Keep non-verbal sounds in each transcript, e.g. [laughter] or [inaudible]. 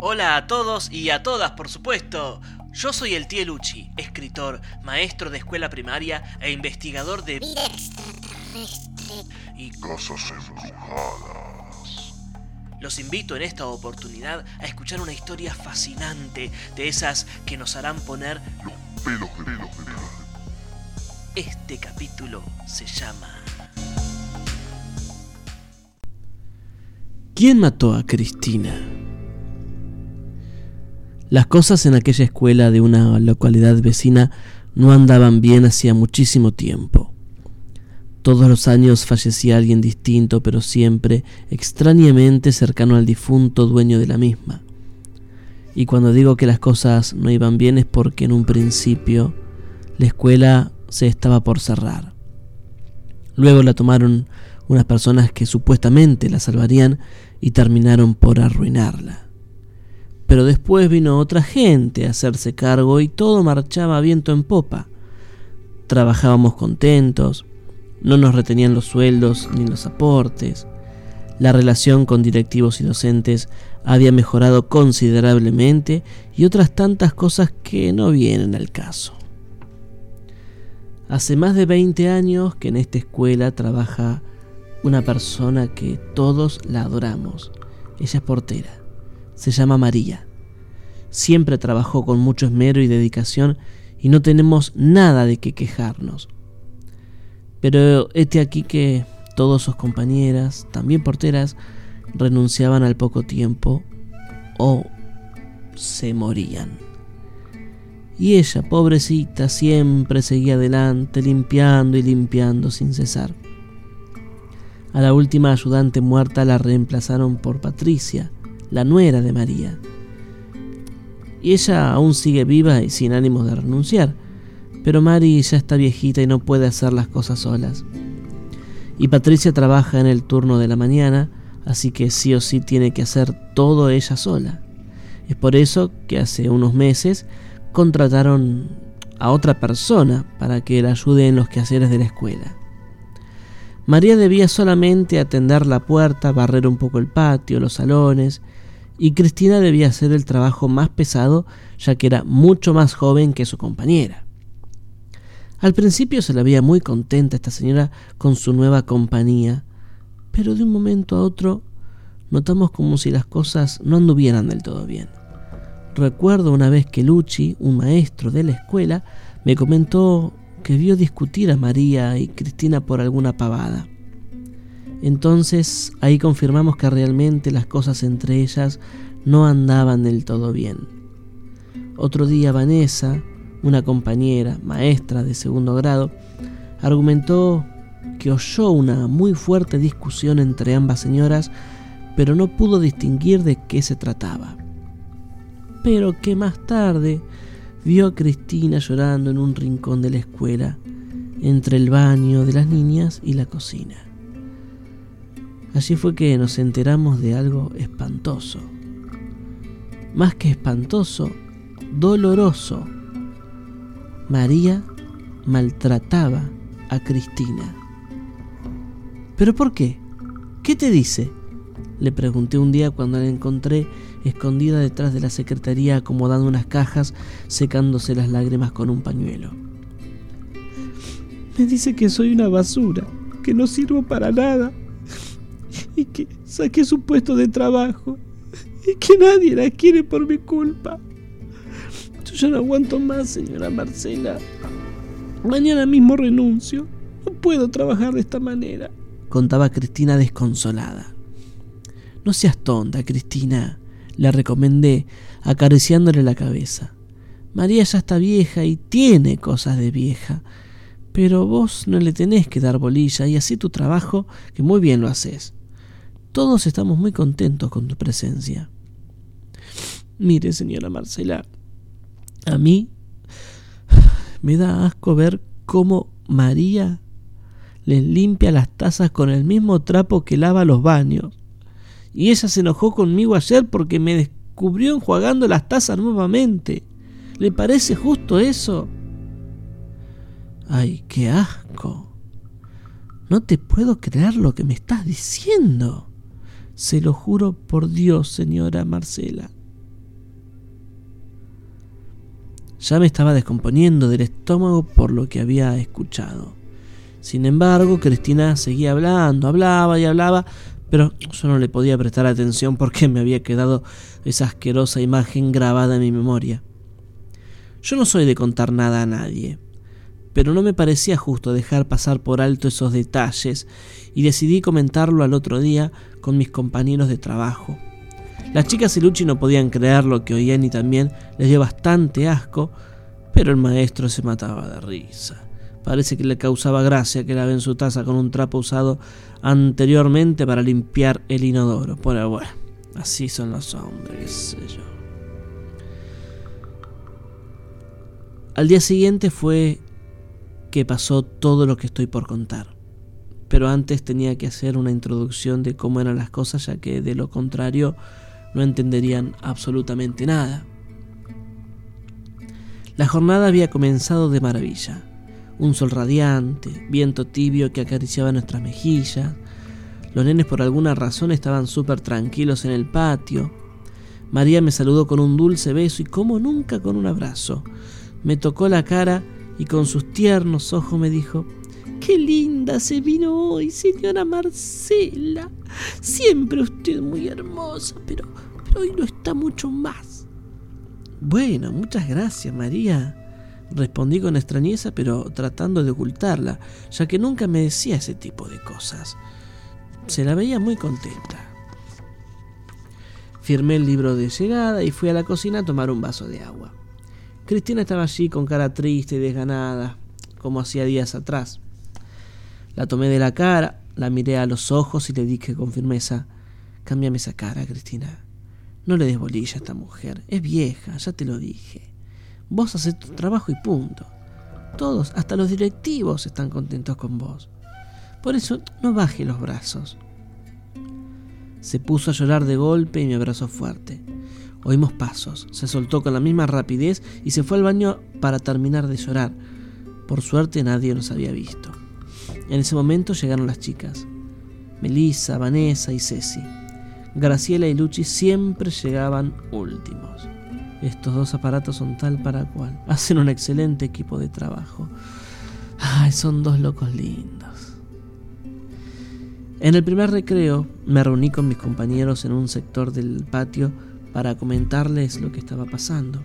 Hola a todos y a todas, por supuesto. Yo soy el tío Luchi, escritor, maestro de escuela primaria e investigador de Vida extraterrestre. y Casas embrujadas. los invito en esta oportunidad a escuchar una historia fascinante de esas que nos harán poner Los pelos de pelos de pelos. este capítulo se llama ¿Quién mató a Cristina? Las cosas en aquella escuela de una localidad vecina no andaban bien hacía muchísimo tiempo. Todos los años fallecía alguien distinto, pero siempre extrañamente cercano al difunto dueño de la misma. Y cuando digo que las cosas no iban bien es porque en un principio la escuela se estaba por cerrar. Luego la tomaron unas personas que supuestamente la salvarían y terminaron por arruinarla. Pero después vino otra gente a hacerse cargo y todo marchaba viento en popa. Trabajábamos contentos, no nos retenían los sueldos ni los aportes. La relación con directivos y docentes había mejorado considerablemente y otras tantas cosas que no vienen al caso. Hace más de 20 años que en esta escuela trabaja una persona que todos la adoramos. Ella es portera. Se llama María. Siempre trabajó con mucho esmero y dedicación y no tenemos nada de qué quejarnos. Pero este aquí que todos sus compañeras, también porteras, renunciaban al poco tiempo o se morían. Y ella, pobrecita, siempre seguía adelante, limpiando y limpiando sin cesar. A la última ayudante muerta la reemplazaron por Patricia, la nuera de María. Y ella aún sigue viva y sin ánimos de renunciar, pero Mari ya está viejita y no puede hacer las cosas solas. Y Patricia trabaja en el turno de la mañana, así que sí o sí tiene que hacer todo ella sola. Es por eso que hace unos meses contrataron a otra persona para que la ayude en los quehaceres de la escuela. María debía solamente atender la puerta, barrer un poco el patio, los salones, y Cristina debía hacer el trabajo más pesado ya que era mucho más joven que su compañera. Al principio se la veía muy contenta esta señora con su nueva compañía, pero de un momento a otro notamos como si las cosas no anduvieran del todo bien. Recuerdo una vez que Luchi, un maestro de la escuela, me comentó que vio discutir a María y Cristina por alguna pavada. Entonces ahí confirmamos que realmente las cosas entre ellas no andaban del todo bien. Otro día Vanessa, una compañera, maestra de segundo grado, argumentó que oyó una muy fuerte discusión entre ambas señoras, pero no pudo distinguir de qué se trataba. Pero que más tarde vio a Cristina llorando en un rincón de la escuela, entre el baño de las niñas y la cocina. Allí fue que nos enteramos de algo espantoso. Más que espantoso, doloroso. María maltrataba a Cristina. ¿Pero por qué? ¿Qué te dice? Le pregunté un día cuando la encontré escondida detrás de la secretaría acomodando unas cajas, secándose las lágrimas con un pañuelo. Me dice que soy una basura, que no sirvo para nada y que saqué su puesto de trabajo y que nadie la quiere por mi culpa. Yo ya no aguanto más, señora Marcela. Mañana mismo renuncio. No puedo trabajar de esta manera. Contaba Cristina desconsolada. No seas tonta, Cristina, le recomendé, acariciándole la cabeza. María ya está vieja y tiene cosas de vieja, pero vos no le tenés que dar bolilla y así tu trabajo, que muy bien lo haces. Todos estamos muy contentos con tu presencia. Mire, señora Marcela, a mí me da asco ver cómo María les limpia las tazas con el mismo trapo que lava los baños. Y ella se enojó conmigo ayer porque me descubrió enjuagando las tazas nuevamente. ¿Le parece justo eso? Ay, qué asco. No te puedo creer lo que me estás diciendo. Se lo juro por Dios, señora Marcela. Ya me estaba descomponiendo del estómago por lo que había escuchado. Sin embargo, Cristina seguía hablando, hablaba y hablaba, pero yo no le podía prestar atención porque me había quedado esa asquerosa imagen grabada en mi memoria. Yo no soy de contar nada a nadie, pero no me parecía justo dejar pasar por alto esos detalles y decidí comentarlo al otro día con mis compañeros de trabajo. Las chicas y Luchi no podían creer lo que oían y también les dio bastante asco, pero el maestro se mataba de risa. Parece que le causaba gracia que laven su taza con un trapo usado anteriormente para limpiar el inodoro. Pero bueno, así son los hombres, sé yo. Al día siguiente fue que pasó todo lo que estoy por contar. Pero antes tenía que hacer una introducción de cómo eran las cosas, ya que de lo contrario no entenderían absolutamente nada. La jornada había comenzado de maravilla. Un sol radiante, viento tibio que acariciaba nuestras mejillas. Los nenes por alguna razón estaban súper tranquilos en el patio. María me saludó con un dulce beso y como nunca con un abrazo. Me tocó la cara y con sus tiernos ojos me dijo, Qué linda se vino hoy, señora Marcela. Siempre usted muy hermosa, pero, pero hoy lo está mucho más. Bueno, muchas gracias, María. Respondí con extrañeza, pero tratando de ocultarla, ya que nunca me decía ese tipo de cosas. Se la veía muy contenta. Firmé el libro de llegada y fui a la cocina a tomar un vaso de agua. Cristina estaba allí con cara triste y desganada, como hacía días atrás. La tomé de la cara, la miré a los ojos y le dije con firmeza, cámbiame esa cara, Cristina. No le des bolilla a esta mujer, es vieja, ya te lo dije. Vos haces tu trabajo y punto. Todos, hasta los directivos, están contentos con vos. Por eso no baje los brazos. Se puso a llorar de golpe y me abrazó fuerte. Oímos pasos, se soltó con la misma rapidez y se fue al baño para terminar de llorar. Por suerte nadie nos había visto. En ese momento llegaron las chicas. Melissa, Vanessa y Ceci. Graciela y Luchi siempre llegaban últimos. Estos dos aparatos son tal para cual. Hacen un excelente equipo de trabajo. Ay, son dos locos lindos. En el primer recreo me reuní con mis compañeros en un sector del patio para comentarles lo que estaba pasando.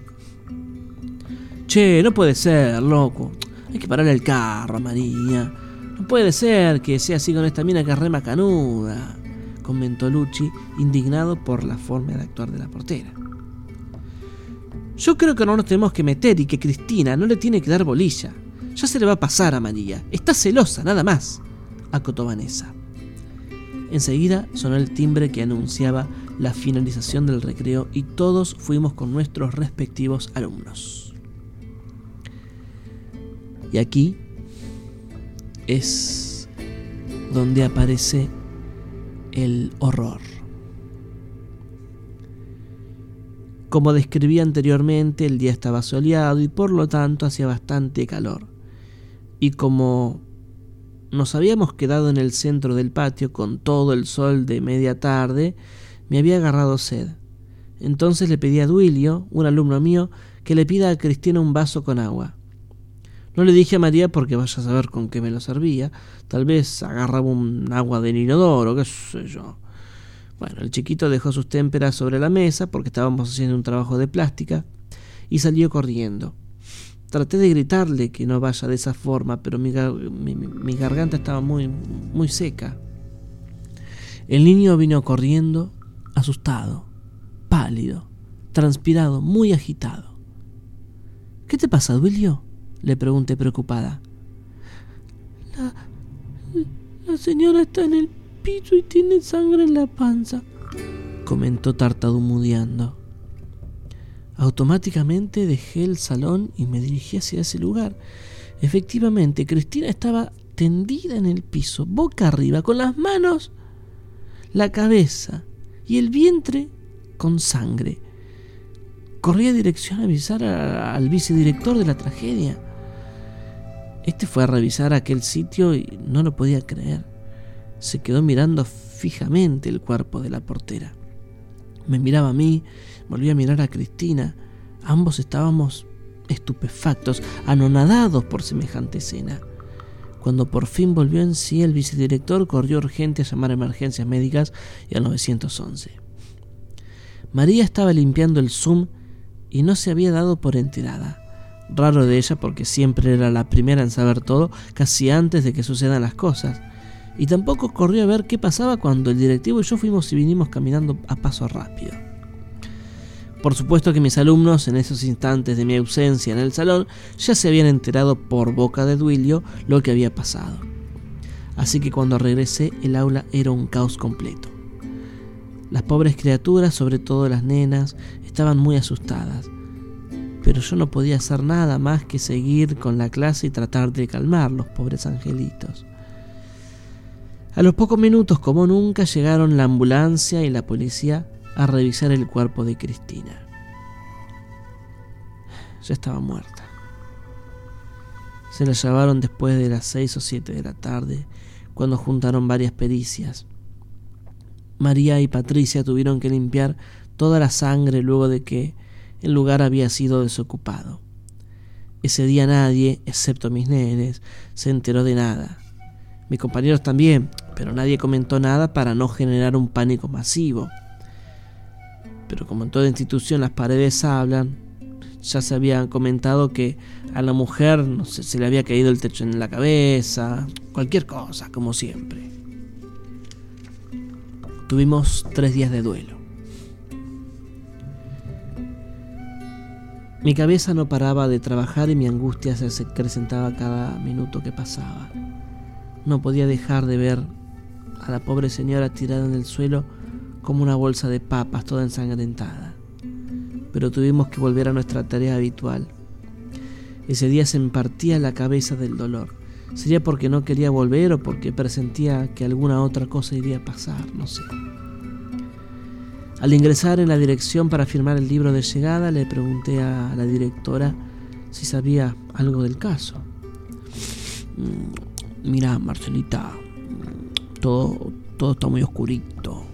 Che, no puede ser, loco. Hay que parar el carro, María. No puede ser que sea así con esta mina que es re macanuda, comentó Luchi, indignado por la forma de actuar de la portera. Yo creo que no nos tenemos que meter y que Cristina no le tiene que dar bolilla. Ya se le va a pasar a María. Está celosa, nada más, acotó Vanessa. Enseguida sonó el timbre que anunciaba la finalización del recreo y todos fuimos con nuestros respectivos alumnos. Y aquí es donde aparece el horror. Como describí anteriormente, el día estaba soleado y por lo tanto hacía bastante calor. Y como nos habíamos quedado en el centro del patio con todo el sol de media tarde, me había agarrado sed. Entonces le pedí a Duilio, un alumno mío, que le pida a Cristina un vaso con agua. No le dije a María porque vaya a saber con qué me lo servía. Tal vez agarraba un agua de inodoro, qué sé yo. Bueno, el chiquito dejó sus témperas sobre la mesa porque estábamos haciendo un trabajo de plástica y salió corriendo. Traté de gritarle que no vaya de esa forma, pero mi, mi, mi garganta estaba muy, muy seca. El niño vino corriendo, asustado, pálido, transpirado, muy agitado. ¿Qué te pasa, Duilio? Le pregunté preocupada. La, la señora está en el piso y tiene sangre en la panza, comentó tartamudeando. Automáticamente dejé el salón y me dirigí hacia ese lugar. Efectivamente, Cristina estaba tendida en el piso, boca arriba, con las manos, la cabeza y el vientre con sangre. Corrí a dirección a avisar al vicedirector de la tragedia. Este fue a revisar aquel sitio y no lo podía creer. Se quedó mirando fijamente el cuerpo de la portera. Me miraba a mí, volví a mirar a Cristina. Ambos estábamos estupefactos, anonadados por semejante escena. Cuando por fin volvió en sí, el vicedirector corrió urgente a llamar a emergencias médicas y al 911. María estaba limpiando el Zoom y no se había dado por enterada. Raro de ella porque siempre era la primera en saber todo, casi antes de que sucedan las cosas. Y tampoco corrió a ver qué pasaba cuando el directivo y yo fuimos y vinimos caminando a paso rápido. Por supuesto que mis alumnos, en esos instantes de mi ausencia en el salón, ya se habían enterado por boca de Duilio lo que había pasado. Así que cuando regresé, el aula era un caos completo. Las pobres criaturas, sobre todo las nenas, estaban muy asustadas. Pero yo no podía hacer nada más que seguir con la clase y tratar de calmar los pobres angelitos. A los pocos minutos, como nunca, llegaron la ambulancia y la policía a revisar el cuerpo de Cristina. Ya estaba muerta. Se la llevaron después de las seis o siete de la tarde, cuando juntaron varias pericias. María y Patricia tuvieron que limpiar toda la sangre luego de que el lugar había sido desocupado. Ese día nadie, excepto mis nenes, se enteró de nada. Mis compañeros también, pero nadie comentó nada para no generar un pánico masivo. Pero como en toda institución las paredes hablan, ya se había comentado que a la mujer no se le había caído el techo en la cabeza, cualquier cosa, como siempre. Tuvimos tres días de duelo. Mi cabeza no paraba de trabajar y mi angustia se acrecentaba cada minuto que pasaba. No podía dejar de ver a la pobre señora tirada en el suelo como una bolsa de papas toda ensangrentada. Pero tuvimos que volver a nuestra tarea habitual. Ese día se me partía la cabeza del dolor. Sería porque no quería volver o porque presentía que alguna otra cosa iría a pasar, no sé. Al ingresar en la dirección para firmar el libro de llegada, le pregunté a la directora si sabía algo del caso. Mm, mira, Marcelita, todo, todo está muy oscurito.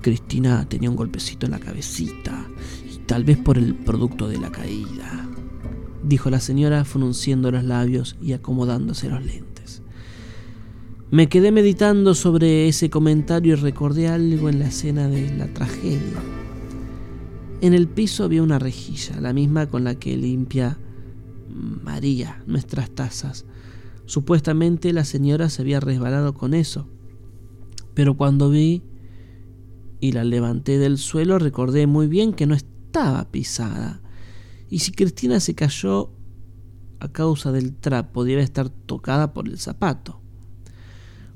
Cristina tenía un golpecito en la cabecita, y tal vez por el producto de la caída, dijo la señora frunciendo los labios y acomodándose los lentes. Me quedé meditando sobre ese comentario y recordé algo en la escena de la tragedia. En el piso había una rejilla, la misma con la que limpia María nuestras tazas. Supuestamente la señora se había resbalado con eso. Pero cuando vi y la levanté del suelo recordé muy bien que no estaba pisada. Y si Cristina se cayó a causa del trapo, debe estar tocada por el zapato.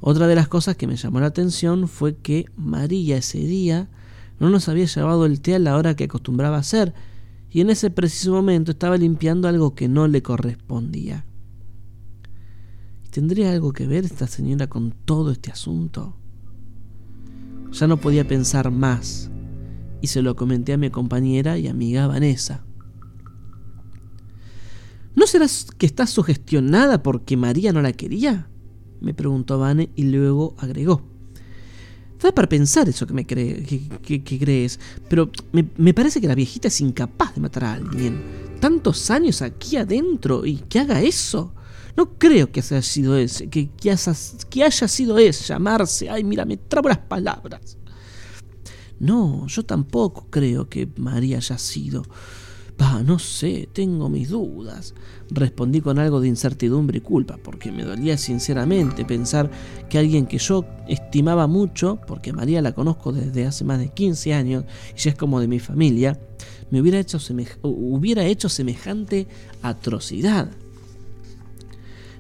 Otra de las cosas que me llamó la atención fue que María ese día no nos había llevado el té a la hora que acostumbraba hacer, y en ese preciso momento estaba limpiando algo que no le correspondía. ¿Tendría algo que ver esta señora con todo este asunto? Ya no podía pensar más, y se lo comenté a mi compañera y amiga Vanessa. ¿No serás que estás sugestionada porque María no la quería? me preguntó Vane y luego agregó. Da para pensar eso que me cree, que, crees, pero me, parece que la viejita es incapaz de matar a alguien. Tantos años aquí adentro y que haga eso. No creo que haya sido ese, que, haya, que haya sido ese, llamarse. Ay, mira, me trabo las palabras. No, yo tampoco creo que María haya sido. Bah, no sé, tengo mis dudas. Respondí con algo de incertidumbre y culpa, porque me dolía sinceramente pensar que alguien que yo estimaba mucho, porque María la conozco desde hace más de 15 años y ya es como de mi familia, me hubiera hecho, hubiera hecho semejante atrocidad.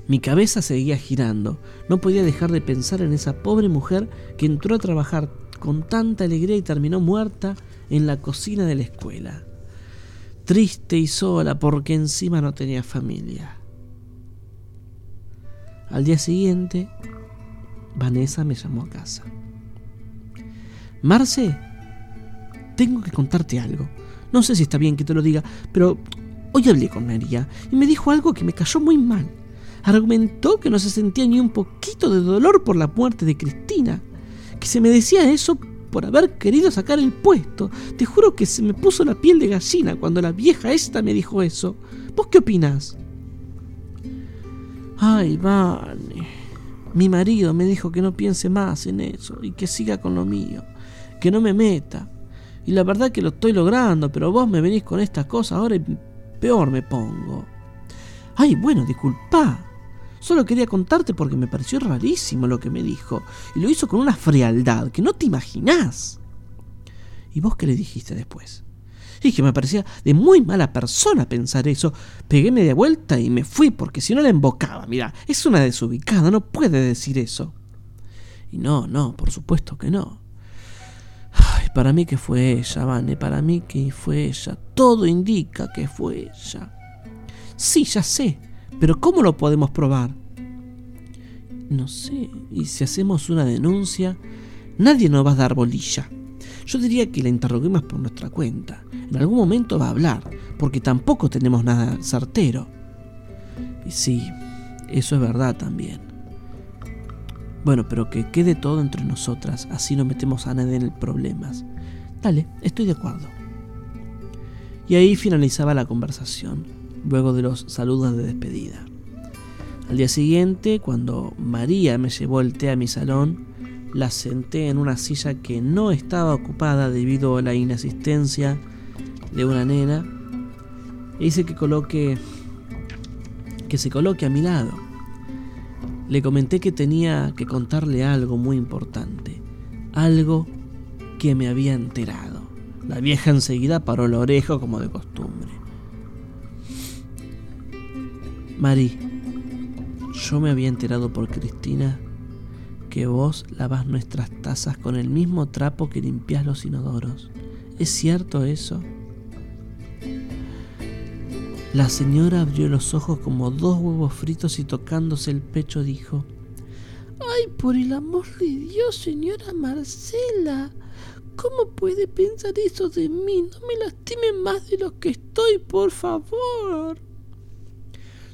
Mi cabeza seguía girando. No podía dejar de pensar en esa pobre mujer que entró a trabajar con tanta alegría y terminó muerta en la cocina de la escuela triste y sola porque encima no tenía familia. Al día siguiente, Vanessa me llamó a casa. Marce, tengo que contarte algo. No sé si está bien que te lo diga, pero hoy hablé con María y me dijo algo que me cayó muy mal. Argumentó que no se sentía ni un poquito de dolor por la muerte de Cristina, que se me decía eso por haber querido sacar el puesto. Te juro que se me puso la piel de gallina cuando la vieja esta me dijo eso. ¿Vos qué opinás? Ay, Vane. Mi marido me dijo que no piense más en eso y que siga con lo mío, que no me meta. Y la verdad que lo estoy logrando, pero vos me venís con estas cosas ahora y peor me pongo. Ay, bueno, disculpa. Solo quería contarte porque me pareció rarísimo lo que me dijo. Y lo hizo con una frialdad que no te imaginás. ¿Y vos qué le dijiste después? Y que me parecía de muy mala persona pensar eso. Pegué media vuelta y me fui porque si no la embocaba. Mira, es una desubicada, no puede decir eso. Y no, no, por supuesto que no. Ay, para mí que fue ella, Vane, para mí que fue ella. Todo indica que fue ella. Sí, ya sé, pero ¿cómo lo podemos probar? No sé, y si hacemos una denuncia, nadie nos va a dar bolilla. Yo diría que la interroguemos por nuestra cuenta. En algún momento va a hablar, porque tampoco tenemos nada certero. Y sí, eso es verdad también. Bueno, pero que quede todo entre nosotras, así no metemos a nadie en problemas. Dale, estoy de acuerdo. Y ahí finalizaba la conversación, luego de los saludos de despedida. Al día siguiente, cuando María me llevó el té a mi salón, la senté en una silla que no estaba ocupada debido a la inasistencia de una nena e hice que coloque que se coloque a mi lado. Le comenté que tenía que contarle algo muy importante, algo que me había enterado. La vieja enseguida paró la oreja como de costumbre. Mari, yo me había enterado por Cristina que vos lavas nuestras tazas con el mismo trapo que limpias los inodoros. ¿Es cierto eso? La señora abrió los ojos como dos huevos fritos y tocándose el pecho dijo, ¡Ay, por el amor de Dios, señora Marcela! ¿Cómo puede pensar eso de mí? No me lastime más de lo que estoy, por favor.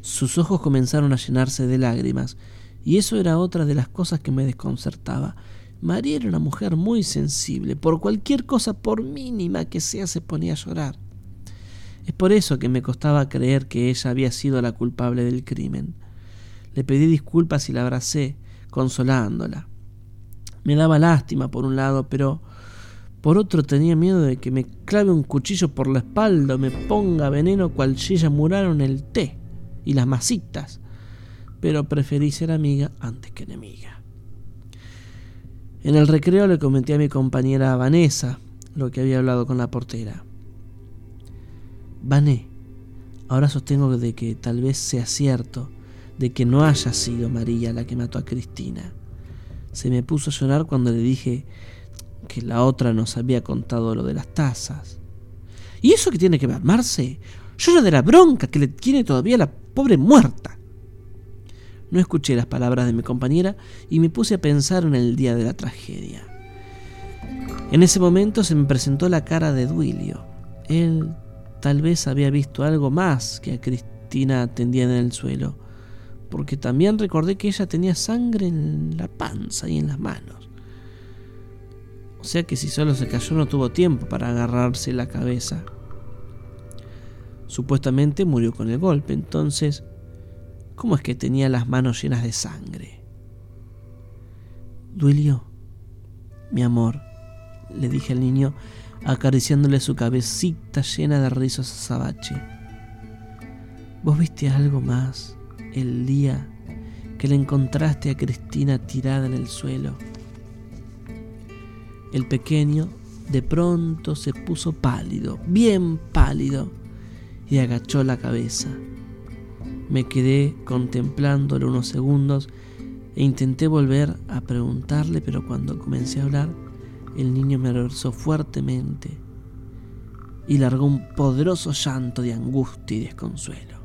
Sus ojos comenzaron a llenarse de lágrimas, y eso era otra de las cosas que me desconcertaba. María era una mujer muy sensible, por cualquier cosa, por mínima que sea, se ponía a llorar. Es por eso que me costaba creer que ella había sido la culpable del crimen. Le pedí disculpas y la abracé, consolándola. Me daba lástima por un lado, pero por otro tenía miedo de que me clave un cuchillo por la espalda o me ponga veneno cual si ella muraron el té y las masitas. Pero preferí ser amiga antes que enemiga. En el recreo le comenté a mi compañera Vanessa lo que había hablado con la portera. Vané, ahora sostengo de que tal vez sea cierto, de que no haya sido María la que mató a Cristina. Se me puso a llorar cuando le dije que la otra nos había contado lo de las tazas. ¿Y eso qué tiene que ver, Marce? Yo de la bronca que le tiene todavía la pobre muerta. No escuché las palabras de mi compañera y me puse a pensar en el día de la tragedia. En ese momento se me presentó la cara de Duilio. Él Tal vez había visto algo más que a Cristina tendía en el suelo, porque también recordé que ella tenía sangre en la panza y en las manos. O sea que si solo se cayó no tuvo tiempo para agarrarse la cabeza. Supuestamente murió con el golpe, entonces, ¿cómo es que tenía las manos llenas de sangre? Duilio, mi amor, le dije al niño acariciándole su cabecita llena de rizos azabache. ¿Vos viste algo más el día que le encontraste a Cristina tirada en el suelo? El pequeño de pronto se puso pálido, bien pálido, y agachó la cabeza. Me quedé contemplándolo unos segundos e intenté volver a preguntarle, pero cuando comencé a hablar, el niño me abrazó fuertemente y largó un poderoso llanto de angustia y desconsuelo.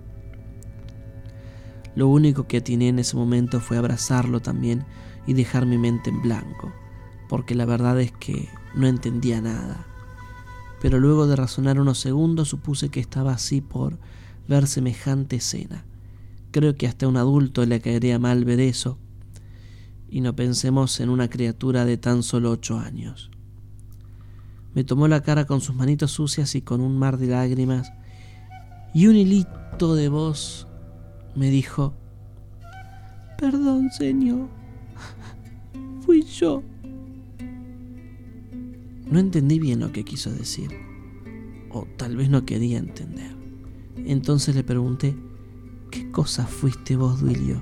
Lo único que atiné en ese momento fue abrazarlo también y dejar mi mente en blanco, porque la verdad es que no entendía nada. Pero luego de razonar unos segundos supuse que estaba así por ver semejante escena. Creo que hasta a un adulto le caería mal ver eso, y no pensemos en una criatura de tan solo ocho años. Me tomó la cara con sus manitos sucias y con un mar de lágrimas, y un hilito de voz me dijo, Perdón, señor, [laughs] fui yo. No entendí bien lo que quiso decir, o tal vez no quería entender. Entonces le pregunté, ¿qué cosa fuiste vos, Duilio?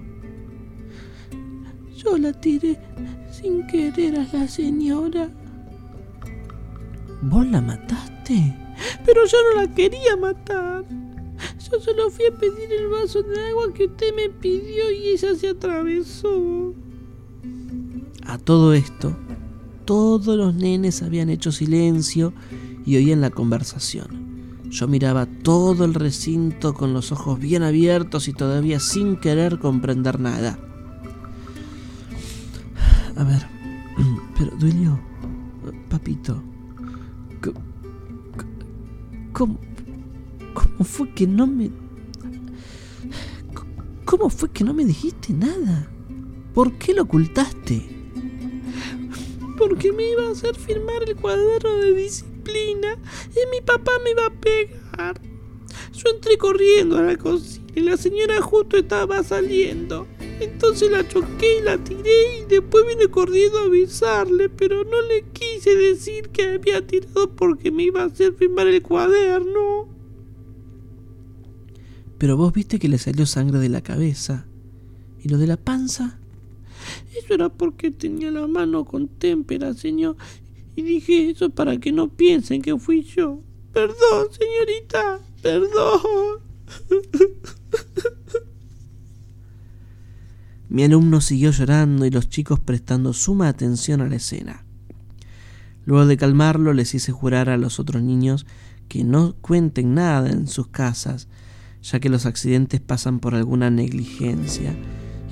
Yo la tiré sin querer a la señora. ¿Vos la mataste? Pero yo no la quería matar. Yo solo fui a pedir el vaso de agua que usted me pidió y ella se atravesó. A todo esto, todos los nenes habían hecho silencio y oían la conversación. Yo miraba todo el recinto con los ojos bien abiertos y todavía sin querer comprender nada. A ver, [clears throat] pero Duilio, papito, ¿cómo, ¿cómo fue que no me... ¿Cómo fue que no me dijiste nada? ¿Por qué lo ocultaste? Porque me iba a hacer firmar el cuaderno de disciplina y mi papá me iba a pegar. Yo entré corriendo a la cocina y la señora justo estaba saliendo. Entonces la choqué y la tiré y después vine corriendo a avisarle, pero no le quise decir que había tirado porque me iba a hacer firmar el cuaderno. Pero vos viste que le salió sangre de la cabeza. ¿Y lo de la panza? Eso era porque tenía la mano con témpera, señor. Y dije eso para que no piensen que fui yo. Perdón, señorita. Perdón. [laughs] Mi alumno siguió llorando y los chicos prestando suma atención a la escena. Luego de calmarlo les hice jurar a los otros niños que no cuenten nada en sus casas, ya que los accidentes pasan por alguna negligencia,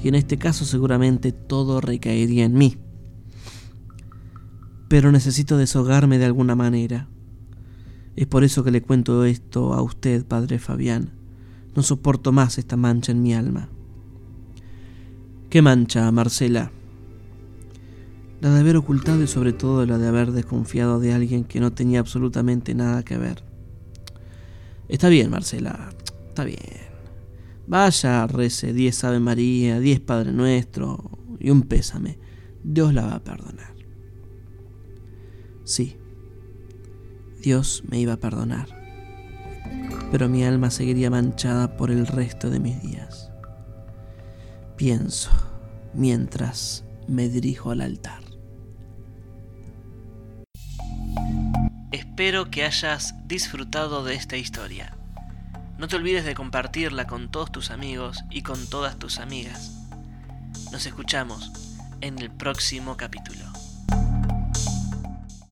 y en este caso seguramente todo recaería en mí. Pero necesito deshogarme de alguna manera. Es por eso que le cuento esto a usted, padre Fabián. No soporto más esta mancha en mi alma. ¿Qué mancha, Marcela? La de haber ocultado y sobre todo la de haber desconfiado de alguien que no tenía absolutamente nada que ver. Está bien, Marcela, está bien. Vaya, rece diez Ave María, diez Padre Nuestro y un pésame. Dios la va a perdonar. Sí, Dios me iba a perdonar, pero mi alma seguiría manchada por el resto de mis días pienso mientras me dirijo al altar. Espero que hayas disfrutado de esta historia. No te olvides de compartirla con todos tus amigos y con todas tus amigas. Nos escuchamos en el próximo capítulo.